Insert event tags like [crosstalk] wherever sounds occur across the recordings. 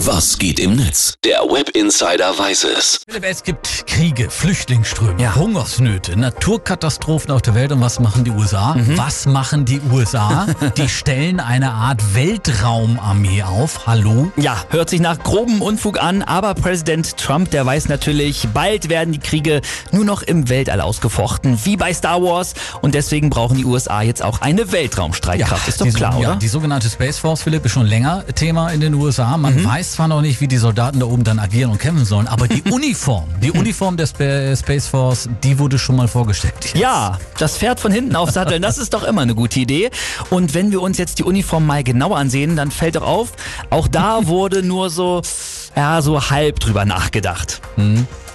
Was geht im Netz? Der Web Insider weiß es. Philipp, Es gibt Kriege, Flüchtlingsströme, Ja. Hungersnöte, Naturkatastrophen auf der Welt. Und was machen die USA? Mhm. Was machen die USA? [laughs] die stellen eine Art Weltraumarmee auf. Hallo? Ja, hört sich nach grobem Unfug an, aber Präsident Trump, der weiß natürlich, bald werden die Kriege nur noch im Weltall ausgefochten, wie bei Star Wars. Und deswegen brauchen die USA jetzt auch eine Weltraumstreitkraft. Ist doch klar, ja, oder? Die sogenannte Space Force, Philipp, ist schon länger Thema in den USA. Man Mhm. weiß zwar noch nicht, wie die Soldaten da oben dann agieren und kämpfen sollen, aber die [laughs] Uniform, die Uniform der Spa Space Force, die wurde schon mal vorgestellt. jetzt. Ja, das Pferd von hinten aufsatteln, das ist doch immer eine gute Idee. Und wenn wir uns jetzt die Uniform mal genauer ansehen, dann fällt doch auf, auch da [laughs] wurde nur so, ja, so halb drüber nachgedacht.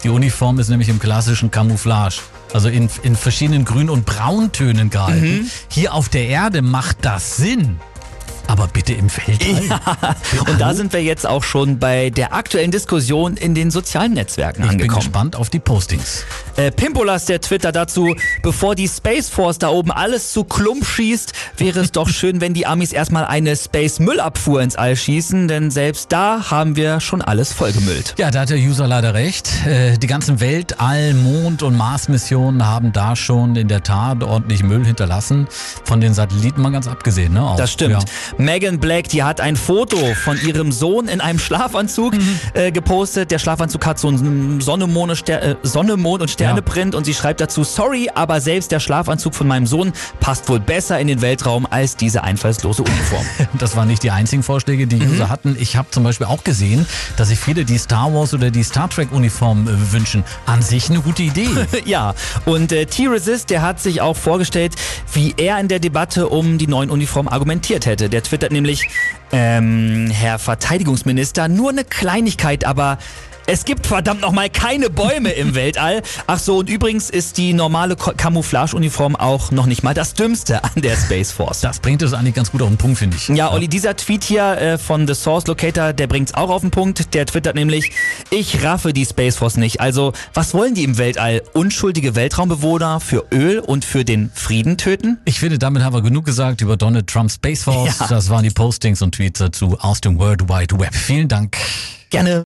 Die Uniform ist nämlich im klassischen Camouflage. Also in, in verschiedenen Grün- und Brauntönen gehalten. Hier auf der Erde macht das Sinn. Aber bitte im Weltall. Und da sind wir jetzt auch schon bei der aktuellen Diskussion in den sozialen Netzwerken Ich bin angekommen. gespannt auf die Postings. Äh, Pimpolas, der Twitter dazu, bevor die Space Force da oben alles zu Klump schießt, wäre es doch schön, wenn die Amis erstmal eine Space Müllabfuhr ins All schießen, denn selbst da haben wir schon alles vollgemüllt. Ja, da hat der User leider recht. Äh, Die ganzen Weltall-, Mond- und Mars-Missionen haben da schon in der Tat ordentlich Müll hinterlassen. Von den Satelliten mal ganz abgesehen, ne? Auch. Das stimmt. Ja. Megan Black, die hat ein Foto von ihrem Sohn in einem Schlafanzug äh, gepostet. Der Schlafanzug hat so einen Sonne, Mond und Ster äh, Sonne, Mond und Sterneprint und sie schreibt dazu, sorry, aber selbst der Schlafanzug von meinem Sohn passt wohl besser in den Weltraum als diese einfallslose Uniform. [laughs] Das waren nicht die einzigen Vorschläge, die Mhm. User hatten. Ich habe zum Beispiel auch gesehen, dass sich viele die Star Wars oder die Star Trek Uniform äh, wünschen. An sich eine gute Idee. [laughs] ja, und äh, T-Resist, der hat sich auch vorgestellt, wie er in der Debatte um die neuen Uniformen argumentiert hätte. Der twittert nämlich, ähm, Herr Verteidigungsminister, nur eine Kleinigkeit, aber es gibt verdammt nochmal keine Bäume im [laughs] Weltall. Ach so, und übrigens ist die normale Camouflage-Uniform auch noch nicht mal das Dümmste an der Space Force. Das bringt es eigentlich ganz gut auf den Punkt, finde ich. Ja, Olli, dieser Tweet hier äh, von The Source Locator, der bringt's auch auf den Punkt. Der twittert nämlich, ich raffe die Space Force nicht. Also, was wollen die im Weltall? Unschuldige Weltraumbewohner für Öl und für den Frieden töten? Ich finde, damit haben wir genug gesagt über Donald Trump Space Force. Ja. Das waren die Postings und Tweets dazu aus dem World Wide Web. Vielen Dank. Gerne.